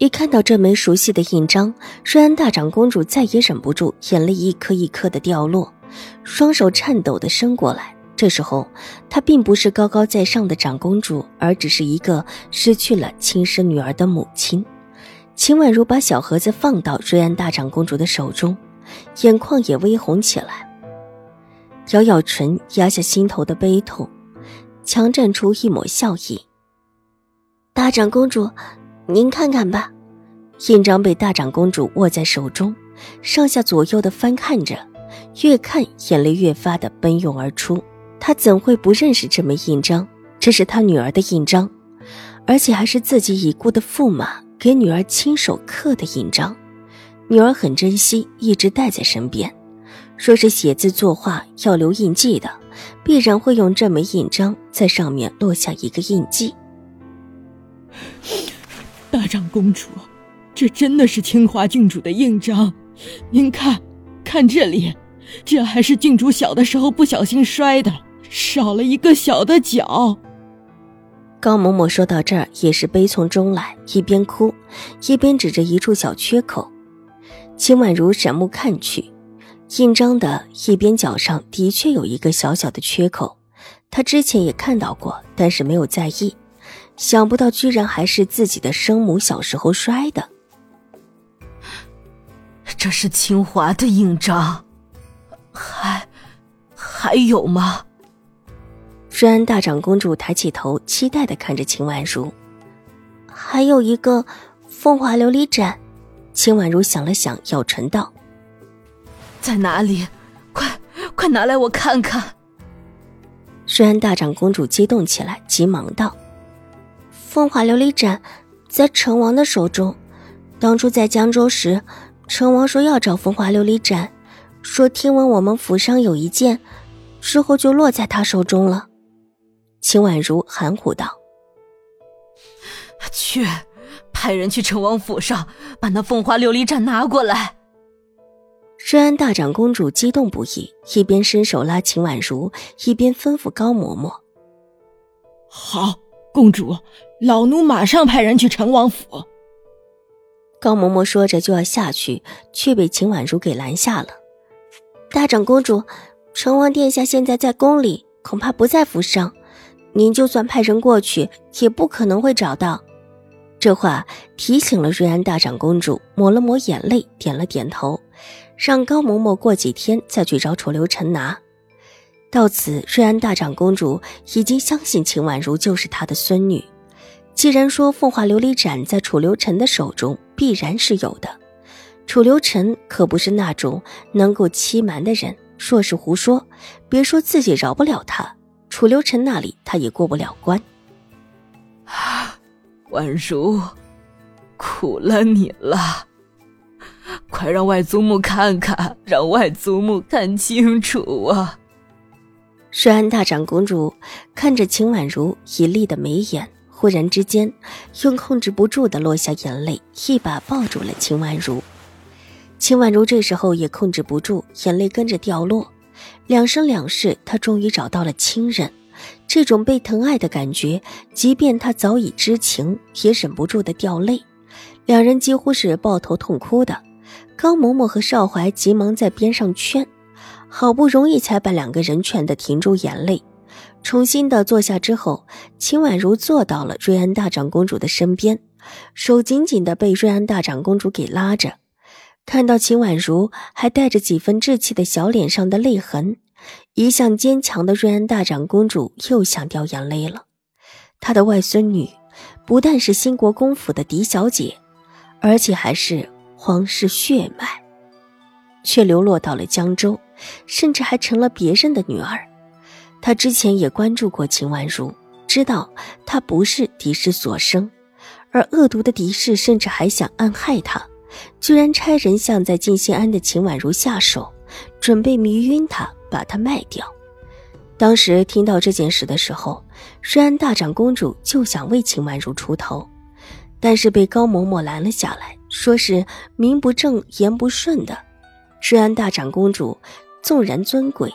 一看到这枚熟悉的印章，瑞安大长公主再也忍不住，眼泪一颗一颗的掉落，双手颤抖的伸过来。这时候，她并不是高高在上的长公主，而只是一个失去了亲生女儿的母亲。秦婉如把小盒子放到瑞安大长公主的手中，眼眶也微红起来，咬咬唇，压下心头的悲痛，强绽出一抹笑意。大长公主。您看看吧，印章被大长公主握在手中，上下左右的翻看着，越看眼泪越发的奔涌而出。她怎会不认识这枚印章？这是她女儿的印章，而且还是自己已故的驸马给女儿亲手刻的印章。女儿很珍惜，一直带在身边。若是写字作画要留印记的，必然会用这枚印章在上面落下一个印记。长公主，这真的是清华郡主的印章，您看，看这里，这还是郡主小的时候不小心摔的，少了一个小的角。高嬷嬷说到这儿也是悲从中来，一边哭，一边指着一处小缺口。秦婉如闪目看去，印章的一边角上的确有一个小小的缺口，她之前也看到过，但是没有在意。想不到，居然还是自己的生母小时候摔的。这是清华的印章，还还有吗？瑞安大长公主抬起头，期待的看着秦婉如。还有一个凤华琉璃盏。秦婉如想了想，咬唇道：“在哪里？快快拿来我看看！”瑞安大长公主激动起来，急忙道。凤华琉璃盏在成王的手中。当初在江州时，成王说要找凤华琉璃盏，说听闻我们府上有一件，之后就落在他手中了。秦婉如含糊道：“去，派人去成王府上把那凤华琉璃盏拿过来。”瑞安大长公主激动不已，一边伸手拉秦婉如，一边吩咐高嬷嬷：“好，公主。”老奴马上派人去成王府。高嬷嬷说着就要下去，却被秦婉如给拦下了。大长公主，成王殿下现在在宫里，恐怕不在府上。您就算派人过去，也不可能会找到。这话提醒了瑞安大长公主，抹了抹眼泪，点了点头，让高嬷嬷过几天再去找楚留臣拿。到此，瑞安大长公主已经相信秦婉如就是她的孙女。既然说凤华琉璃盏在楚留臣的手中，必然是有的。楚留臣可不是那种能够欺瞒的人。若是胡说，别说自己饶不了他，楚留臣那里他也过不了关。婉如，苦了你了，快让外祖母看看，让外祖母看清楚啊！瑞安大长公主看着秦婉如一立的眉眼。忽然之间，又控制不住的落下眼泪，一把抱住了秦婉如。秦婉如这时候也控制不住，眼泪跟着掉落。两生两世，她终于找到了亲人，这种被疼爱的感觉，即便她早已知情，也忍不住的掉泪。两人几乎是抱头痛哭的。高嬷嬷和少怀急忙在边上劝，好不容易才把两个人劝得停住眼泪。重新的坐下之后，秦婉如坐到了瑞安大长公主的身边，手紧紧的被瑞安大长公主给拉着。看到秦婉如还带着几分稚气的小脸上的泪痕，一向坚强的瑞安大长公主又想掉眼泪了。她的外孙女不但是新国公府的嫡小姐，而且还是皇室血脉，却流落到了江州，甚至还成了别人的女儿。他之前也关注过秦婉如，知道她不是嫡氏所生，而恶毒的嫡氏甚至还想暗害她，居然差人向在静心庵的秦婉如下手，准备迷晕她，把她卖掉。当时听到这件事的时候，瑞安大长公主就想为秦婉如出头，但是被高嬷嬷拦了下来，说是名不正言不顺的。瑞安大长公主纵然尊贵，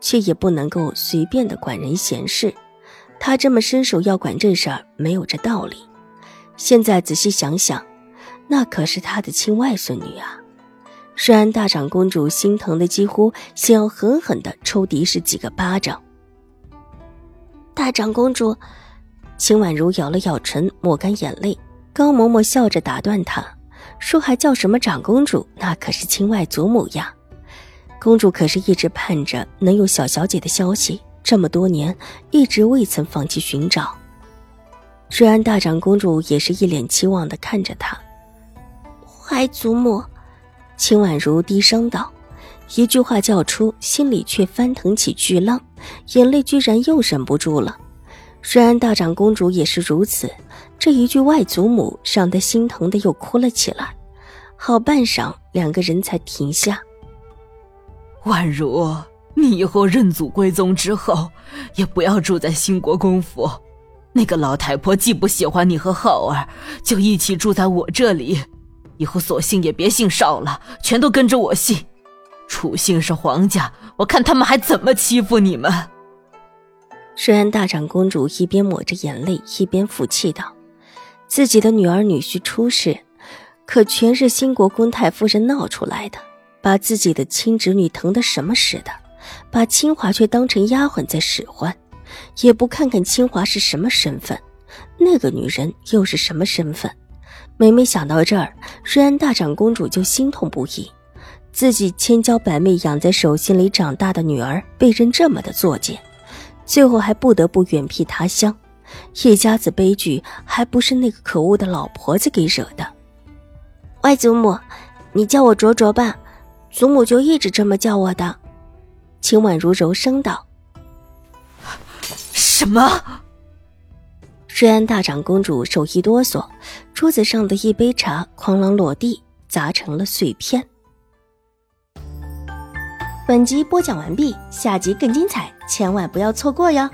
却也不能够随便的管人闲事。他这么伸手要管这事儿，没有这道理。现在仔细想想，那可是他的亲外孙女啊！虽然大长公主心疼的几乎想要狠狠的抽狄氏几个巴掌。大长公主，秦婉如咬了咬唇，抹干眼泪。高嬷嬷笑着打断她，说：“还叫什么长公主？那可是亲外祖母呀！公主可是一直盼着能有小小姐的消息，这么多年一直未曾放弃寻找。”瑞安大长公主也是一脸期望的看着她。外祖母，秦婉如低声道，一句话叫出，心里却翻腾起巨浪。眼泪居然又忍不住了，虽然大长公主也是如此，这一句外祖母让她心疼的又哭了起来。好半晌，两个人才停下。婉如，你以后认祖归宗之后，也不要住在兴国公府。那个老太婆既不喜欢你和浩儿，就一起住在我这里。以后索性也别姓邵了，全都跟着我姓。楚姓是皇家，我看他们还怎么欺负你们。虽然大长公主一边抹着眼泪，一边负气道：“自己的女儿女婿出事，可全是兴国公太夫人闹出来的，把自己的亲侄女疼得什么似的，把清华却当成丫鬟在使唤，也不看看清华是什么身份，那个女人又是什么身份。每每想到这儿，瑞安大长公主就心痛不已。”自己千娇百媚养在手心里长大的女儿被人这么的作践，最后还不得不远僻他乡，一家子悲剧还不是那个可恶的老婆子给惹的。外祖母，你叫我卓卓吧，祖母就一直这么叫我的。秦婉如柔声道：“什么？”瑞安大长公主手一哆嗦，桌子上的一杯茶哐啷落地，砸成了碎片。本集播讲完毕，下集更精彩，千万不要错过哟！